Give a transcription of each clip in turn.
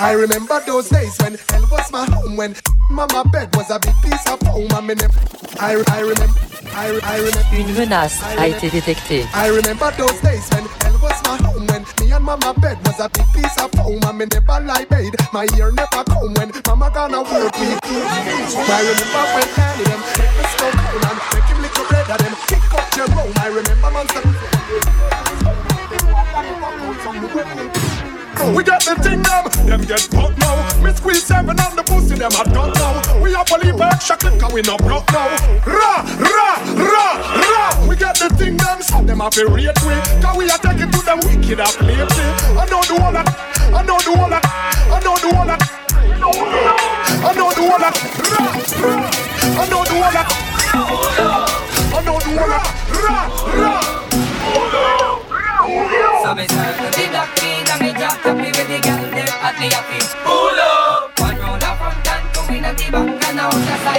I remember those days when hell was my home, when mama bed was a big piece of foam. I, mean, I, I remember. I, remember. I remember. Une menace a été détectée. I remember those days when hell was my home, when me and mama bed was a big piece of foam. I mean, never lie bed, my ear never come when mama gonna work me. I remember when Danny them take me slow and make him little bread and them kick up Jerome. I remember monster. We got the thing them, them get fucked now. Me squeeze seven on the pussy, them I don't know. We a leave extra clip, cause we not broke now. Ra, ra, ra, ra. We got the thing them, so them have to rate we. Cause we are taking to them wicked up lately. I know the one that, I know the one that, I know the one that. I know the one that, ra, ra. I know the one that, I know the one that, ra, ra. Me turn to the black queen and me me the girl them at me happy. Pull up. One round the front and two in the back and out the side.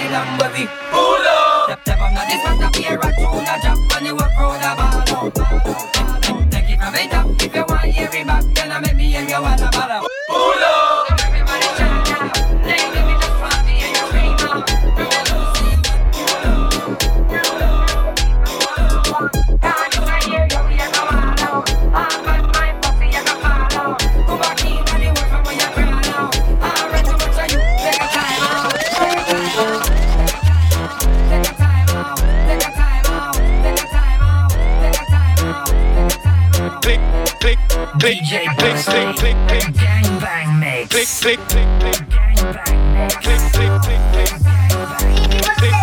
Click, click, click, click, Gang Bang Mix. click, click, click, click, Gang Bang Mix. click, click, click, click,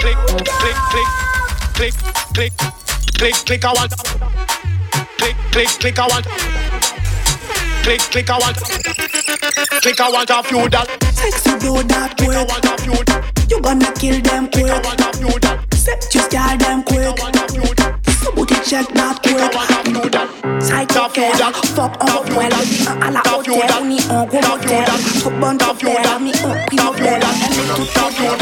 click, click, click, click, click, click, click, click, I want, click, click, click, I want, click, click, I want, click, I want a few that, Sexy do that click, I quick. want a few that, You gonna kill them click, I quick. want a few that, Set you scare them click, I quick. want a few that, So Booty check not work Psychic Fuck en repouel Un à la hôtel On est en gros motel Trop bonne pour plaire Mis en prix modèle Elle est toute en viol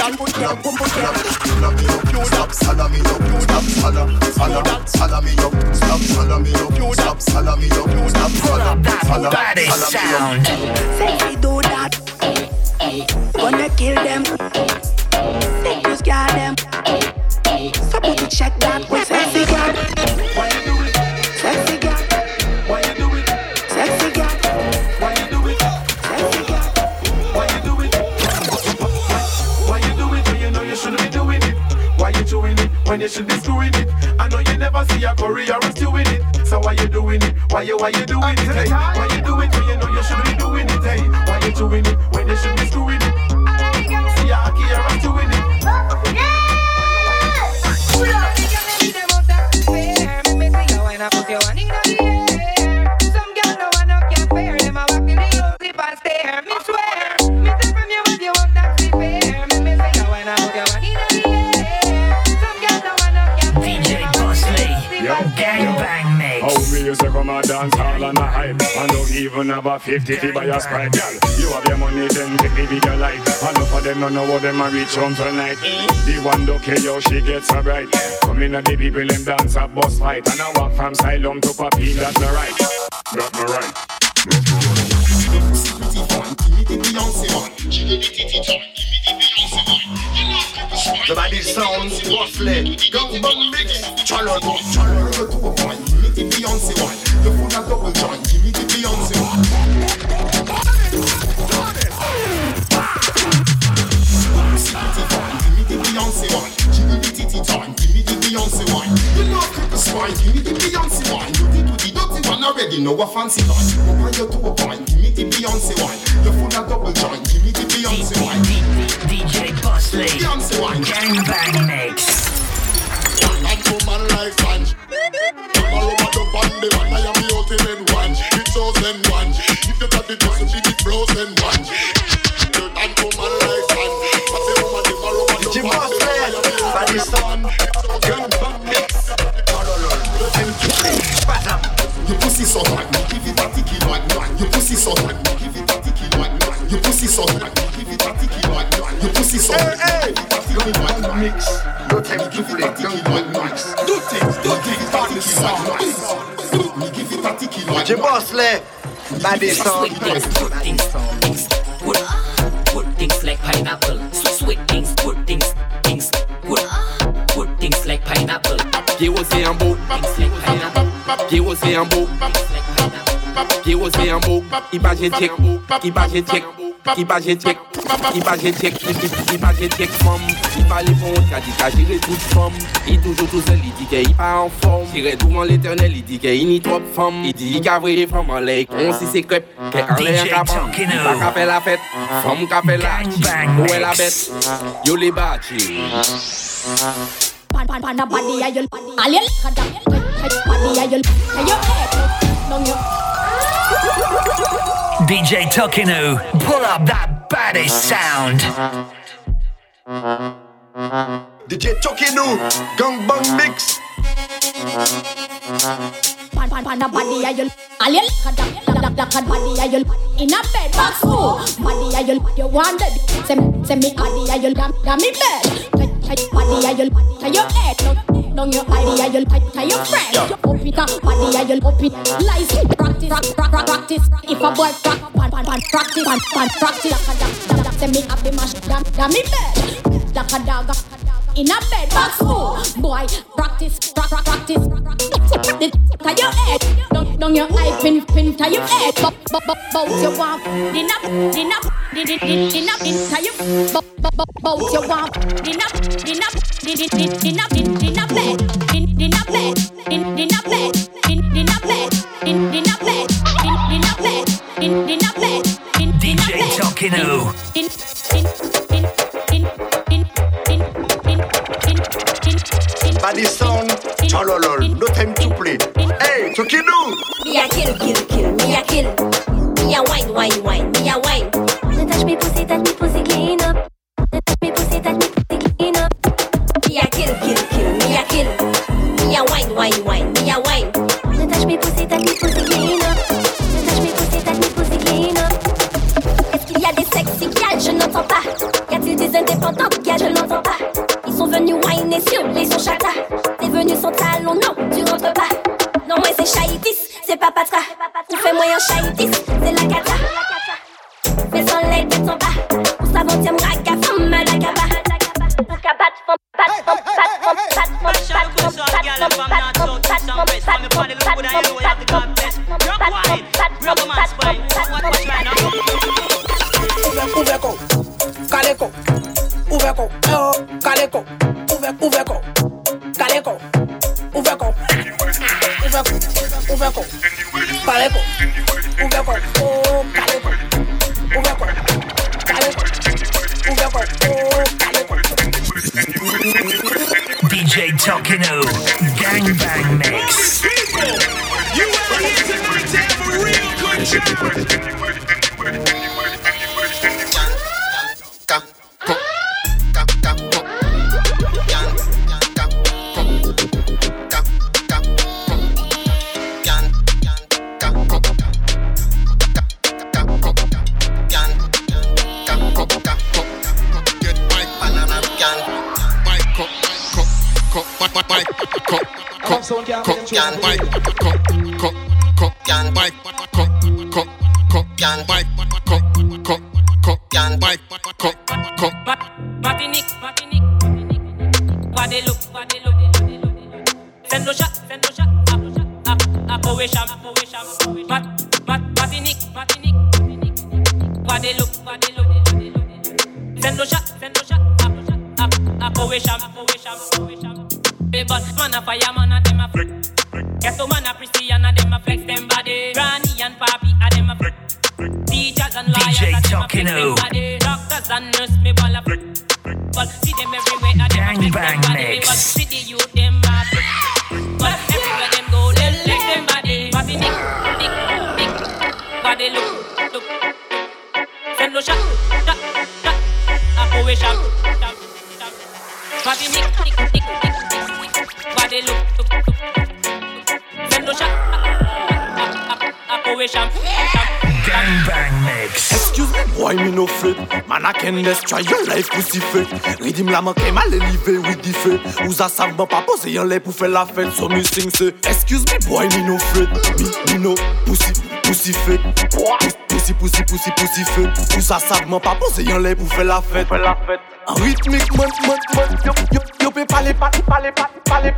Stop salami yo Stop salami Stop salami yo Stop salami yo Stop salami yo Stop salami Body sound Say we do that Gonna kill them Take this guy them so booty check that quick. Sexy girl. Why you do it? Sexy girl. Why you do it? Sexy girl. Why you do it? Sexy girl. Why you do it Why you do it when you know you shouldn't be doing it? Why you doing it when you should be doing it? I know you never see a career is doing it. So why you doing it? Why you why you doing it? Hey, why you do it when you know you shouldn't be doing it? Hey, why you doing it when you should be doing it? See a career is doing it. have a 50 fee by your sprite, girl. You have your money, then take the bigger life. And up of them don't know what them are reach home tonight. The one do care yo, she gets a right. Come in and the people them dance a boss fight. And I walk from asylum to papi, that's my right. That's my right. That's the right. The body sounds roughly. Go, go, mix. Chalo, go, chalo. fancy Leute. Your pussy so hot. Your pussy so hot. Your pussy so hot. Hey, hey. Don't want mix. Don't take it. Don't mix. Don't. Don't. Don't take it. Don't take it. Don't take it. Your things like pineapple. Sweet things. Good things. Things. Good. Good things like pineapple. Give us the ambo. Give us the ambo. Piye ose an mou, imaje tek, imaje tek, imaje tek, imaje tek, imaje tek fom I pale pon, ka di ka jire tout fom I toujou tou sel, i di ke i pa an fom Jire tou an l'eternel, i di ke i ni trop fom I di i ka vre fom an ley kon si se krep Ke an ley an kapan, i pa ka fe la fet Fom ka fe la chi, ou e la bet Yo le bache Pan pan pan a badi a yon, a lel kada Badi a yon, a yon, a yon, a yon DJ Tokinou, pull up that baddiss sound. DJ Tokinou, gang bang mix. Pan pan pan a body a body a. In a bed box, oh, body a yul. You wanted. Send me body a damn, damn me bed body ayul ayo head no Down your body, I will tell your friend. Up it up, body, I will up it. Lies, practice, prac- prac- prac- practice. If a boy prac, pan, pan, pan, practice, pan, pan, practice. Like a dog, dog, dog, say me have the mash, damn, damn me bed. Like a dog, in a bed box full. Boy, practice, prac- prac- practice. The tie your head, down, down your eye, pin, pin, tie your head. But, but, but, bout your warm. Din up, din up, din, din, din, din up, din, tie your, but, but, but, bout your warm. Din up, din up, din, din, din, din up, din, din up bed, din, din up bed, din, din up bed, din, din up bed, din, din up want the look good and you cock can bike, cock, cock, cock can bike, cock, cock, cock can bike, cock, cock, cock can bike, cock, cock. Martinique, Martinique, Guadeloupe, Guadeloupe, Saint-Rochelle, Saint-Rochelle, Apo, Apo, Apo, man a fire, man a dem a flex. Get to man a Christian a dem a flex them body. Granny and papi a dem a flex. Teachers and lawyers DJ a dem a flex Tokinou. them body. Doctors and nurse me ball a flex. But see them everywhere a dem a flex them body. mix. But see the youth them a flex. But everywhere them go, them flex them body. Party nick, nick, nick. Body look, look. Send no shot, shot, shot. Up away shot, shot, shot. Body nick, nick, nick, nick, Excuse me, why me no flip? Man, I can let's try your life pussy fait. Ridim la manque mal élevé, oui dit fait. Ou ça savent pas poser y'en lait pour faire la fête. So me sing. Excuse me, boy me no flip. Me, me no pussy, pussy fait. Pussy, pussy, pussy, pussy fait. Ou ça savent pas poser y'en lait pour faire la fête. Pour faire la fête. En rythmique, man, man, man, yo, yo, yo, pe parler, parler, parler, parler, parler,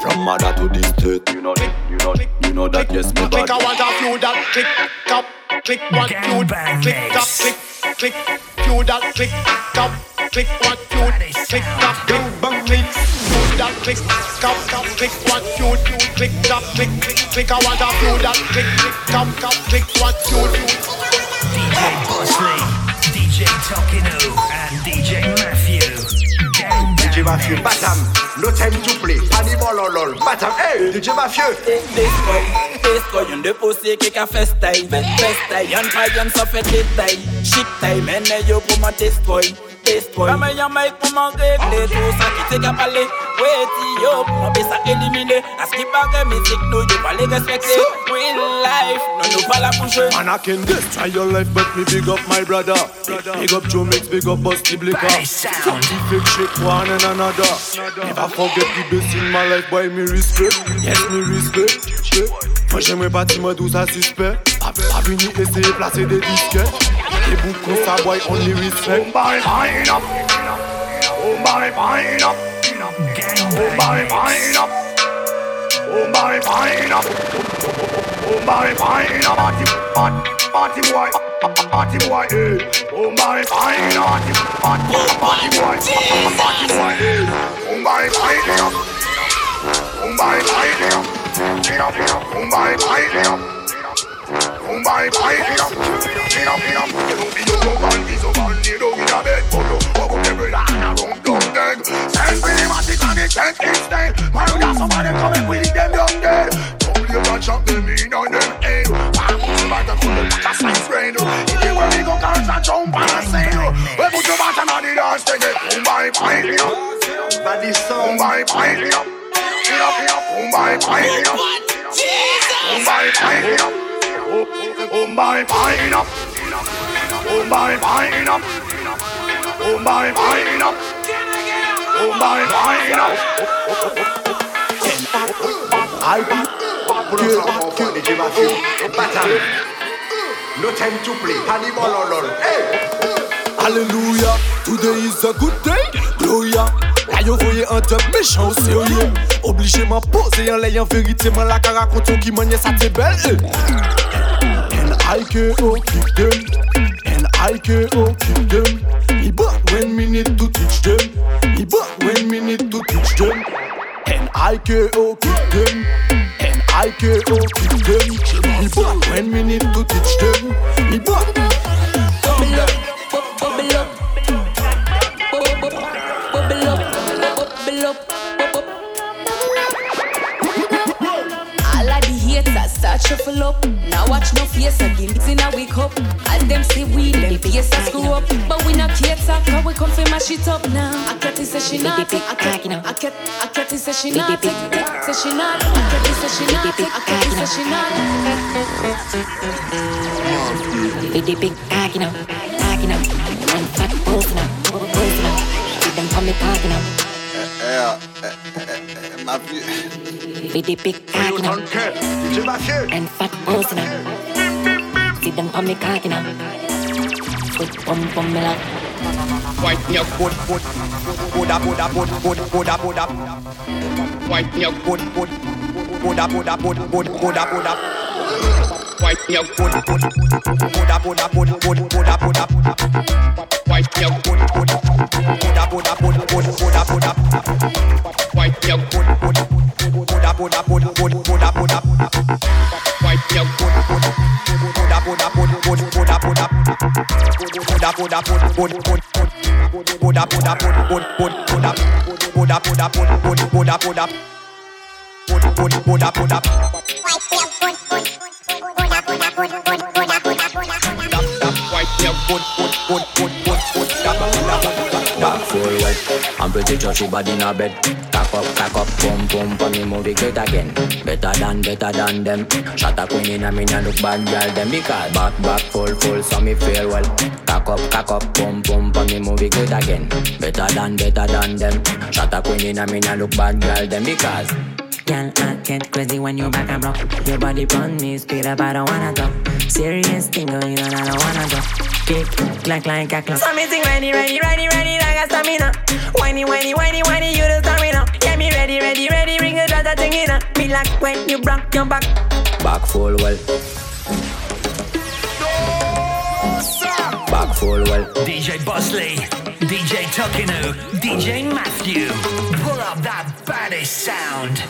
From mother to this state, you know. You know, you that yes, me Click, bad. I want a few that click, cup, click, one, few, click, cup, click, click, few that click, cup, click, one, few, click, cup, bang, bang, click, few that click, cup, cup, click, one, few, click, cup, click, click, I want a few that click, click, cup, cup, click, one, few, DJ Bossley, DJ Tokinou, and DJ Mafieu. Gangbang DJ Mafieu, Batam, no time to play. Pani bololol, Batam, hey, DJ Mafieu. Destroy, destroy yon de pose ki ka fest time Fest time, yon pa yon sa fet de time Ship time, ene yo pou ma destroy Destroy Kame yon mic pou ma regle Tout sa ki te ka pale Weti yo pou ma be sa elimine Aski pa ge mizik nou yo pa respekte Real life, non nou pa la Man, I can destroy your life, but me big up my brother. Big up Joe Mix, big up Busty Blicker. Funky fake shit, one and another. Never forget the best in my life, boy, me respect. Yes, me respect. Moi, j'aimerais pas moi d'où ça suspect. A venu essayer placer des disquettes. Et beaucoup ça, boy, only respect. Bye, fine up. Bye, fine up. Fine up. Oh, bye, fine up. Party, party, party boy. Party boy, eh. Bye, fine up. Party, party boy. Party boy, eh. Oh, bye, fine up. Oh, bye, fine up. Man, we got somebody coming with them young dead. Don't leave that chop them in on them head. Wow, somebody that could look like a science friend. If you were me, go dance and jump and sing. Well, put your bottom on the dance, take it. Boom, bye, bye, up. Body Boom, bye, bye, up. Get up, get up. Boom, bye, bye, up. Boom, bye, bye, up. Oh, oh, bye, bye, up. Oh, bye, bye, up. Oh, bye, bye, up. Oh, bye, bye, up. I be Pull up some more for DJ Mafieu. Batam, no time to play. Pani bololol, hey. Alléluia, today is a good day, Gloria. Là yo voyez un dub méchant au sérieux Obligé m'en poser en l'ayant vérité Man la ka raconte qui manye ça t'es belle eh. N-I-K-O kick them N-I-K-O kick them Me but when me need to teach them Me but when me need to teach them N-I-K-O kick them N-I-K-O kick them Me but when me need to teach them Me but Bubble up, bu- bubble up, Bu- bu- bubble up, bu- bubble up, All of the haters start shuffle up. Now watch no face again. It's in a wake up. As them say we, them face screw up. But we not we come fi mash it up now. I can't say she not take. I can't, I can't, I can't say she not take. take, Say she not. I can't say she not take. I can't say she not. Big you know, cock, you know, and fat know, balls, you know. With them come me cock, you know, Eh, eh, eh, eh, Mafieu. with the big you know, DJ and fat you know. With them come me you know, with bum bum me love. White milk, good, good, Buddha, Buddha, Buddha, Buddha, Buddha, Buddha. White milk, good, good, Buddha, Buddha, Buddha, Buddha, Buddha, Buddha. White milk, good, good, Buddha, Buddha, Buddha, Buddha, Buddha, Buddha. White milk, Buddha, Buddha, Buddha, Buddha, Buddha, Buddha. Buddha, Buddha, Buddha, Buddha. White milk, good, good, good, good, good, good. Da, da, da, da, da, Pretty sure she body in a bed. Cock up, cock up, pum pum, pon me movie great again. Better than, better than them. Shot a queen in a me look bad girl them because back back full full so me feel well. Cock up, cock up, pum pum, pon me movie great again. Better than, better than them. Shot a queen in a me look bad girl them because. Girl, I get crazy when you back and broke. Your body pon me, speed up, I don't wanna talk. Serious thing going on, I don't wanna talk. Kick, clack like a clock. So me sing ready, ready, ready, ready, like a stamina. Whiny, whiny, whiny, whiny, you the stamina. Get me ready, ready, ready, ring a dot, thing in Be like when you rock your back. Back full well. Back full well. DJ Bossley, DJ Tokinou, DJ Mafieu. Pull up that baddiss sound.